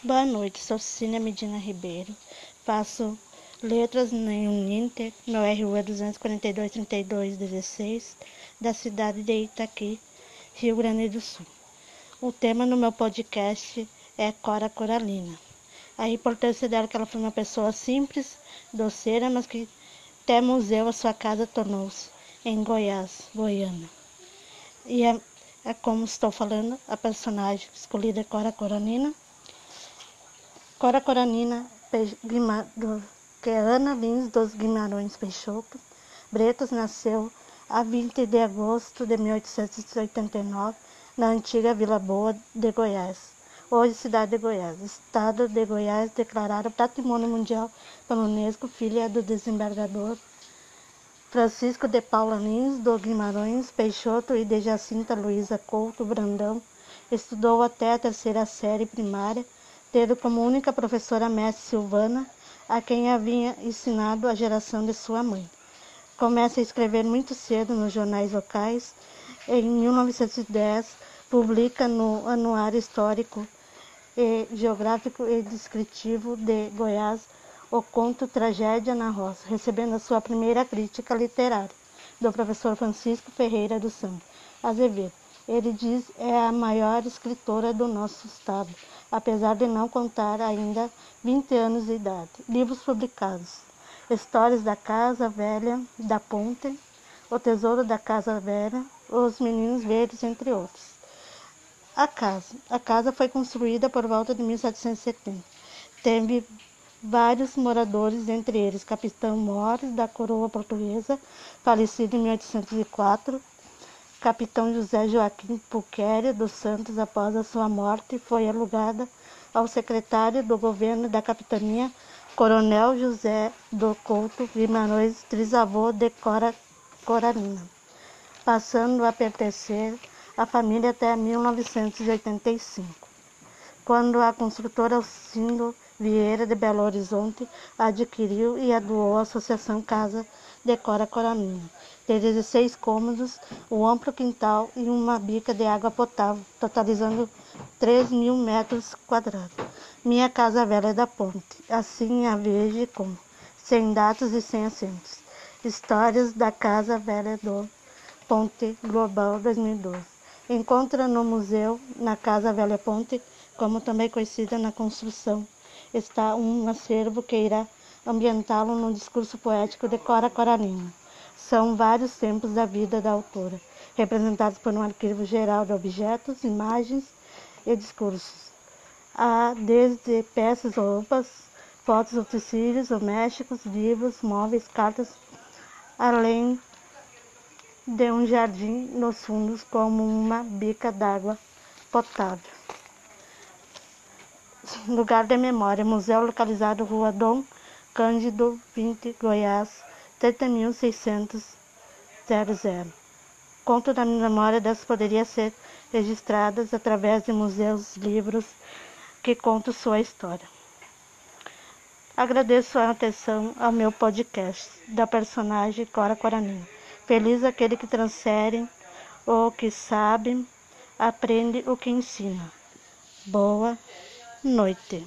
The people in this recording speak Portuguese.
Boa noite, sou Cecília Medina Ribeiro, faço letras no Uninter, meu RU é 242-3216, da cidade de Itaqui, Rio Grande do Sul. O tema no meu podcast é Cora Coralina. A importância dela é que ela foi uma pessoa simples, doceira, mas que até museu a sua casa tornou-se, em Goiás, Goiânia. E é, é como estou falando, a personagem escolhida é Cora Coralina. Cora Coranina, que é Ana Lins dos Guimarães Peixoto. Bretas nasceu a 20 de agosto de 1889 na antiga Vila Boa de Goiás, hoje cidade de Goiás. Estado de Goiás declarado Patrimônio Mundial pela Unesco, filha do desembargador Francisco de Paula Lins dos Guimarães Peixoto e de Jacinta Luiza Couto Brandão. Estudou até a terceira série primária tendo como única professora mestre Silvana, a quem havia ensinado a geração de sua mãe. Começa a escrever muito cedo nos jornais locais. Em 1910, publica no Anuário Histórico e Geográfico e Descritivo de Goiás o conto Tragédia na Roça, recebendo a sua primeira crítica literária do professor Francisco Ferreira dos Santos Azevedo. Ele diz é a maior escritora do nosso estado apesar de não contar ainda 20 anos de idade. Livros publicados: Histórias da Casa Velha da Ponte, O Tesouro da Casa Velha, Os Meninos Verdes, entre outros. A casa. A casa foi construída por volta de 1770. Teve vários moradores, entre eles Capitão Mores, da coroa portuguesa, falecido em 1804, Capitão José Joaquim Puquéria dos Santos, após a sua morte, foi alugada ao secretário do governo da capitania, Coronel José do Couto Guimarães, trisavô de Cora, passando a pertencer à família até 1985, quando a construtora Alcindo Vieira de Belo Horizonte adquiriu e a Associação Casa de Cora Coralina tem 16 cômodos, um amplo quintal e uma bica de água potável, totalizando 3 mil metros quadrados. Minha casa velha é da ponte, assim a vejo com, sem datas e sem assentos. Histórias da Casa Velha do Ponte Global 2012. Encontra no museu, na Casa Velha Ponte, como também conhecida na construção, está um acervo que irá ambientá-lo no discurso poético de Cora Coralina. São vários tempos da vida da autora, representados por um arquivo geral de objetos, imagens e discursos. Há desde peças, roupas, fotos, utensílios domésticos, livros, móveis, cartas, além de um jardim nos fundos como uma bica d'água potável. Lugar de memória, museu localizado Rua Dom Cândido 20, Goiás, 30.600. Conto da memória das poderia ser registradas através de museus, livros que contam sua história. Agradeço a atenção ao meu podcast da personagem Cora Coraninha. Feliz aquele que transfere o que sabe, aprende o que ensina. Boa noite.